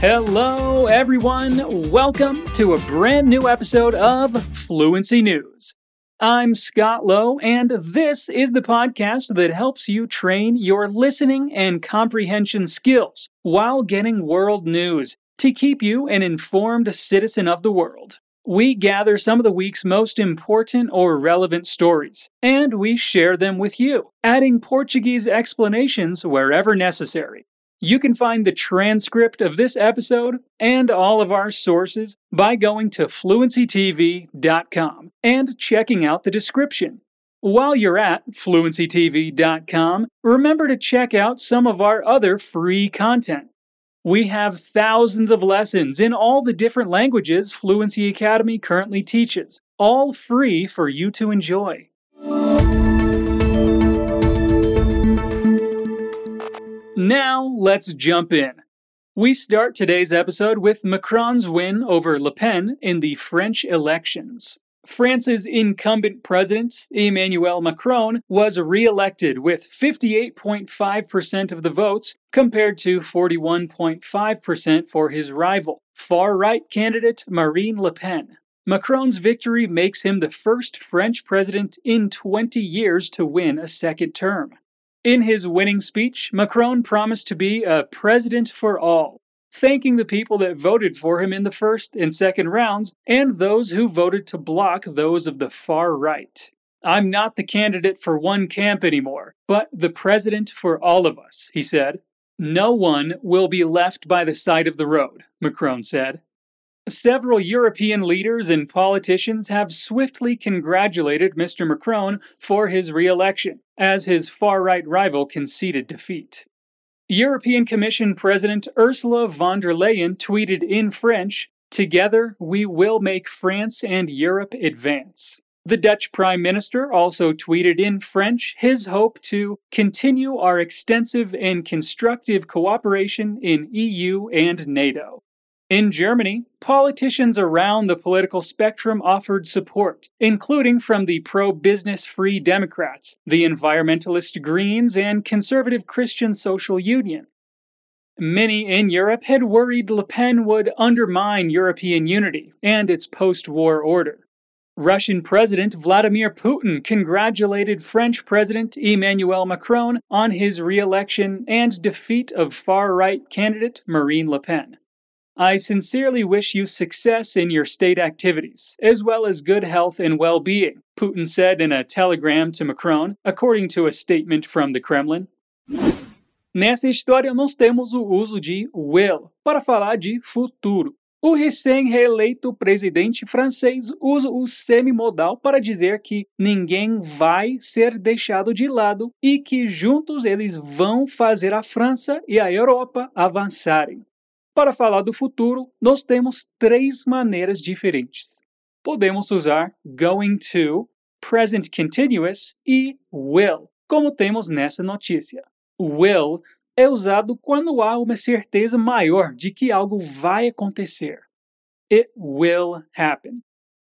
Hello, everyone. Welcome to a brand new episode of Fluency News. I'm Scott Lowe, and this is the podcast that helps you train your listening and comprehension skills while getting world news to keep you an informed citizen of the world. We gather some of the week's most important or relevant stories, and we share them with you, adding Portuguese explanations wherever necessary. You can find the transcript of this episode and all of our sources by going to fluencytv.com and checking out the description. While you're at fluencytv.com, remember to check out some of our other free content. We have thousands of lessons in all the different languages Fluency Academy currently teaches, all free for you to enjoy. Now, let's jump in. We start today's episode with Macron's win over Le Pen in the French elections. France's incumbent president, Emmanuel Macron, was re elected with 58.5% of the votes compared to 41.5% for his rival, far right candidate Marine Le Pen. Macron's victory makes him the first French president in 20 years to win a second term. In his winning speech, Macron promised to be a president for all, thanking the people that voted for him in the first and second rounds and those who voted to block those of the far right. I'm not the candidate for one camp anymore, but the president for all of us, he said. No one will be left by the side of the road, Macron said. Several European leaders and politicians have swiftly congratulated Mr. Macron for his re election, as his far right rival conceded defeat. European Commission President Ursula von der Leyen tweeted in French Together we will make France and Europe advance. The Dutch Prime Minister also tweeted in French his hope to continue our extensive and constructive cooperation in EU and NATO. In Germany, politicians around the political spectrum offered support, including from the pro business Free Democrats, the environmentalist Greens, and conservative Christian Social Union. Many in Europe had worried Le Pen would undermine European unity and its post war order. Russian President Vladimir Putin congratulated French President Emmanuel Macron on his re election and defeat of far right candidate Marine Le Pen. I sincerely wish you success in your state activities, as well as good health and well being, Putin said in a telegram to Macron, according to a statement from the Kremlin. Nessa história, nós temos o uso de will para falar de futuro. O recém-reeleito presidente francês usa o semimodal para dizer que ninguém vai ser deixado de lado e que juntos eles vão fazer a França e a Europa avançarem. Para falar do futuro, nós temos três maneiras diferentes. Podemos usar going to, present continuous e will, como temos nessa notícia. Will é usado quando há uma certeza maior de que algo vai acontecer. It will happen.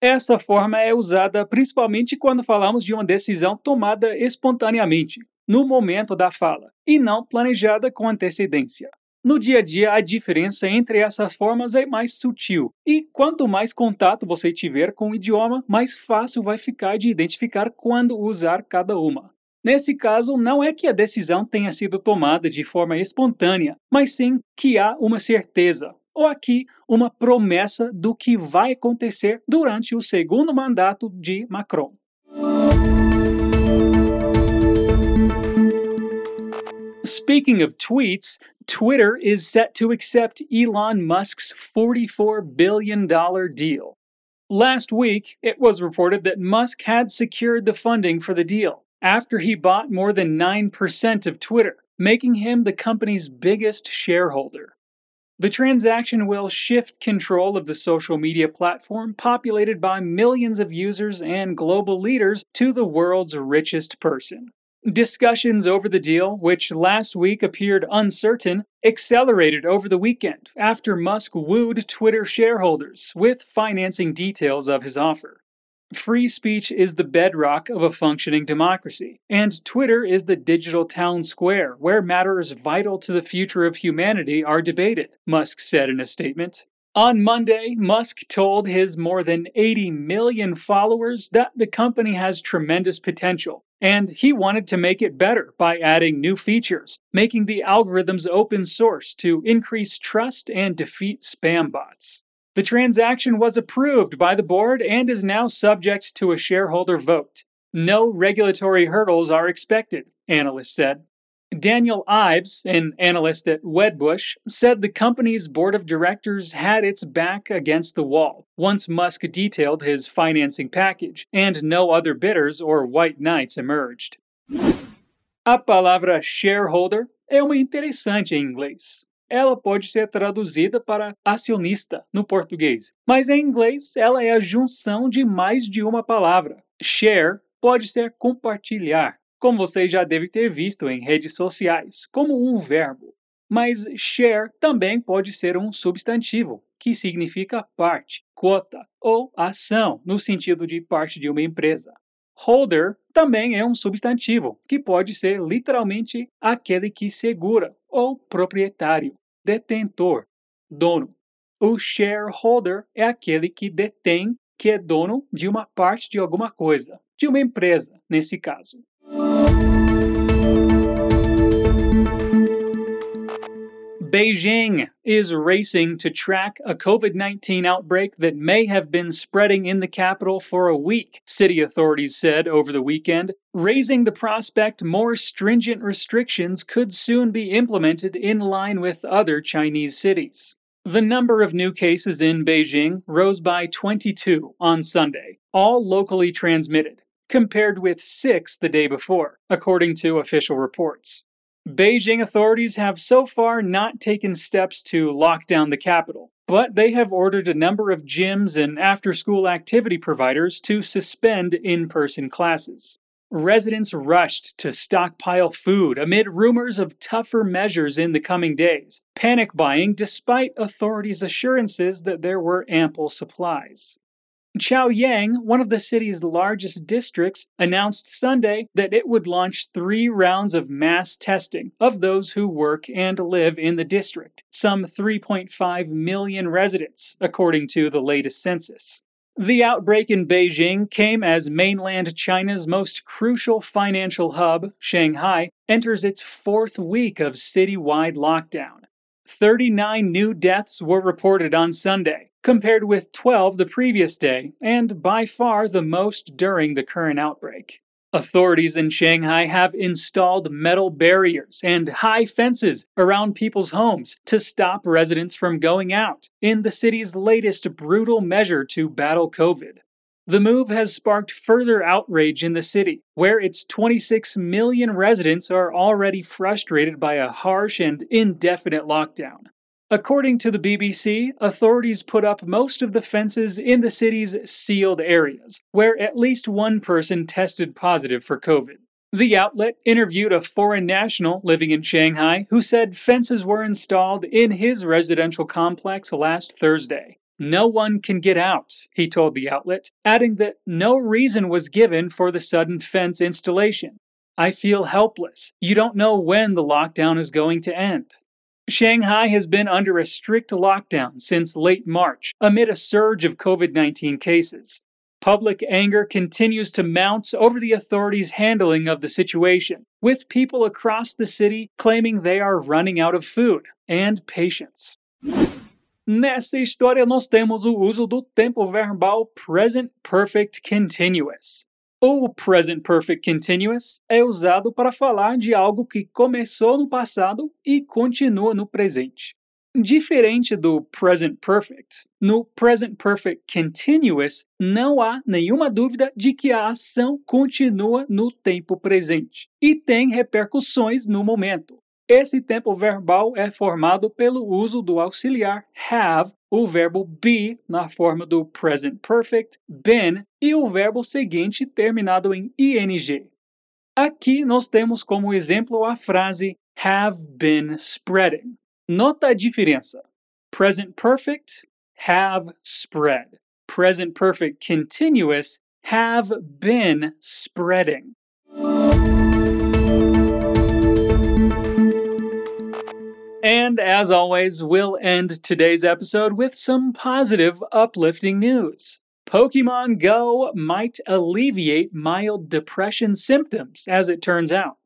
Essa forma é usada principalmente quando falamos de uma decisão tomada espontaneamente, no momento da fala, e não planejada com antecedência. No dia a dia, a diferença entre essas formas é mais sutil, e quanto mais contato você tiver com o idioma, mais fácil vai ficar de identificar quando usar cada uma. Nesse caso, não é que a decisão tenha sido tomada de forma espontânea, mas sim que há uma certeza, ou aqui uma promessa do que vai acontecer durante o segundo mandato de Macron. Speaking of tweets, Twitter is set to accept Elon Musk's $44 billion deal. Last week, it was reported that Musk had secured the funding for the deal after he bought more than 9% of Twitter, making him the company's biggest shareholder. The transaction will shift control of the social media platform populated by millions of users and global leaders to the world's richest person. Discussions over the deal, which last week appeared uncertain, accelerated over the weekend after Musk wooed Twitter shareholders with financing details of his offer. Free speech is the bedrock of a functioning democracy, and Twitter is the digital town square where matters vital to the future of humanity are debated, Musk said in a statement. On Monday, Musk told his more than 80 million followers that the company has tremendous potential, and he wanted to make it better by adding new features, making the algorithms open source to increase trust and defeat spam bots. The transaction was approved by the board and is now subject to a shareholder vote. No regulatory hurdles are expected, analysts said. Daniel Ives, an analyst at Wedbush, said the company's board of directors had its back against the wall once Musk detailed his financing package, and no other bidders or white knights emerged. A palavra shareholder é uma interessante em inglês. ela pode ser traduzida para acionista no português, mas em inglês ela é a junção de mais de uma palavra. Share pode ser compartilhar, como você já deve ter visto em redes sociais, como um verbo. Mas share também pode ser um substantivo, que significa parte, cota ou ação, no sentido de parte de uma empresa. Holder também é um substantivo, que pode ser literalmente aquele que segura ou proprietário, detentor, dono. O shareholder é aquele que detém, que é dono de uma parte de alguma coisa, de uma empresa, nesse caso. Beijing is racing to track a COVID 19 outbreak that may have been spreading in the capital for a week, city authorities said over the weekend, raising the prospect more stringent restrictions could soon be implemented in line with other Chinese cities. The number of new cases in Beijing rose by 22 on Sunday, all locally transmitted, compared with six the day before, according to official reports. Beijing authorities have so far not taken steps to lock down the capital, but they have ordered a number of gyms and after school activity providers to suspend in person classes. Residents rushed to stockpile food amid rumors of tougher measures in the coming days, panic buying despite authorities' assurances that there were ample supplies. Chaoyang, one of the city's largest districts, announced Sunday that it would launch three rounds of mass testing of those who work and live in the district, some 3.5 million residents, according to the latest census. The outbreak in Beijing came as mainland China's most crucial financial hub, Shanghai, enters its fourth week of citywide lockdown. 39 new deaths were reported on Sunday, compared with 12 the previous day, and by far the most during the current outbreak. Authorities in Shanghai have installed metal barriers and high fences around people's homes to stop residents from going out in the city's latest brutal measure to battle COVID. The move has sparked further outrage in the city, where its 26 million residents are already frustrated by a harsh and indefinite lockdown. According to the BBC, authorities put up most of the fences in the city's sealed areas, where at least one person tested positive for COVID. The outlet interviewed a foreign national living in Shanghai who said fences were installed in his residential complex last Thursday. No one can get out, he told the outlet, adding that no reason was given for the sudden fence installation. I feel helpless. You don't know when the lockdown is going to end. Shanghai has been under a strict lockdown since late March amid a surge of COVID 19 cases. Public anger continues to mount over the authorities' handling of the situation, with people across the city claiming they are running out of food and patience. Nessa história, nós temos o uso do tempo verbal present perfect continuous. O present perfect continuous é usado para falar de algo que começou no passado e continua no presente. Diferente do present perfect, no present perfect continuous não há nenhuma dúvida de que a ação continua no tempo presente e tem repercussões no momento. Esse tempo verbal é formado pelo uso do auxiliar have, o verbo be na forma do present perfect, been e o verbo seguinte terminado em ing. Aqui nós temos como exemplo a frase have been spreading. Nota a diferença. Present perfect, have spread. Present perfect continuous, have been spreading. And as always, we'll end today's episode with some positive, uplifting news. Pokemon Go might alleviate mild depression symptoms, as it turns out.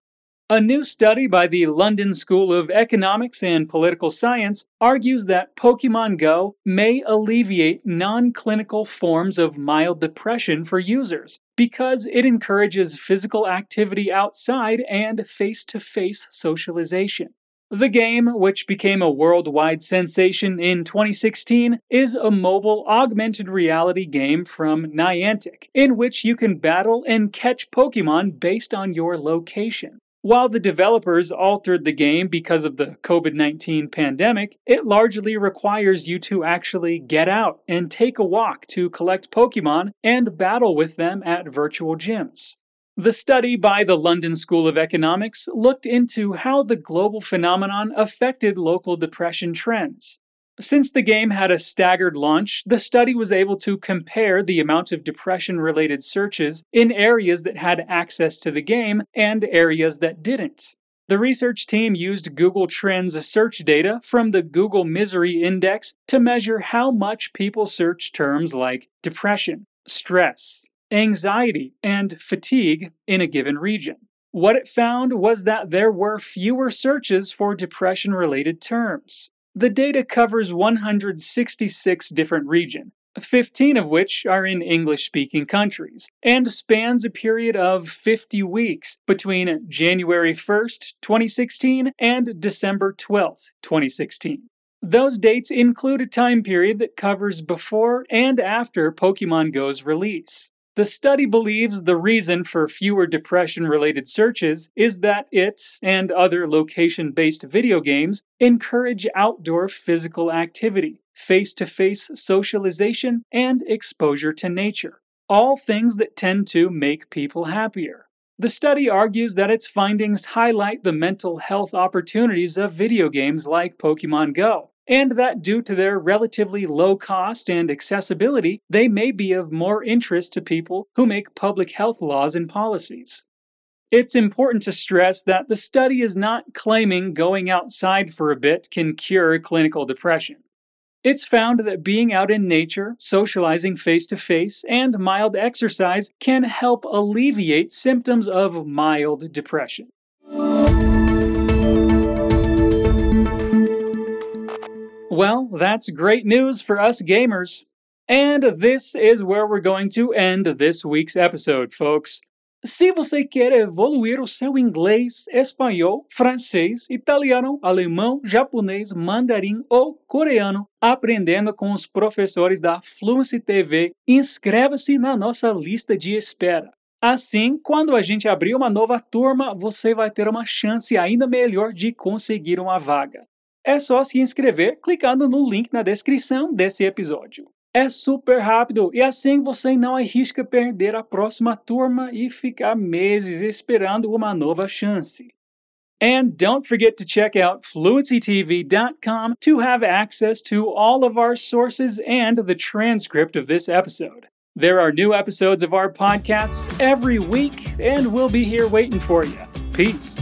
A new study by the London School of Economics and Political Science argues that Pokemon Go may alleviate non clinical forms of mild depression for users because it encourages physical activity outside and face to face socialization. The game, which became a worldwide sensation in 2016, is a mobile augmented reality game from Niantic, in which you can battle and catch Pokemon based on your location. While the developers altered the game because of the COVID 19 pandemic, it largely requires you to actually get out and take a walk to collect Pokemon and battle with them at virtual gyms. The study by the London School of Economics looked into how the global phenomenon affected local depression trends. Since the game had a staggered launch, the study was able to compare the amount of depression related searches in areas that had access to the game and areas that didn't. The research team used Google Trends search data from the Google Misery Index to measure how much people search terms like depression, stress, anxiety, and fatigue in a given region. What it found was that there were fewer searches for depression related terms. The data covers 166 different regions, 15 of which are in English speaking countries, and spans a period of 50 weeks between January 1st, 2016 and December 12th, 2016. Those dates include a time period that covers before and after Pokemon Go's release. The study believes the reason for fewer depression related searches is that it and other location based video games encourage outdoor physical activity, face to face socialization, and exposure to nature. All things that tend to make people happier. The study argues that its findings highlight the mental health opportunities of video games like Pokemon Go, and that due to their relatively low cost and accessibility, they may be of more interest to people who make public health laws and policies. It's important to stress that the study is not claiming going outside for a bit can cure clinical depression. It's found that being out in nature, socializing face to face, and mild exercise can help alleviate symptoms of mild depression. Well, that's great news for us gamers. And this is where we're going to end this week's episode, folks. Se você quer evoluir o seu inglês, espanhol, francês, italiano, alemão, japonês, mandarim ou coreano, aprendendo com os professores da Fluency TV, inscreva-se na nossa lista de espera. Assim, quando a gente abrir uma nova turma, você vai ter uma chance ainda melhor de conseguir uma vaga. É só se inscrever clicando no link na descrição desse episódio. É super rápido e assim você não arrisca perder a próxima turma e ficar meses esperando uma nova chance. And don't forget to check out fluencytv.com to have access to all of our sources and the transcript of this episode. There are new episodes of our podcasts every week, and we'll be here waiting for you. Peace.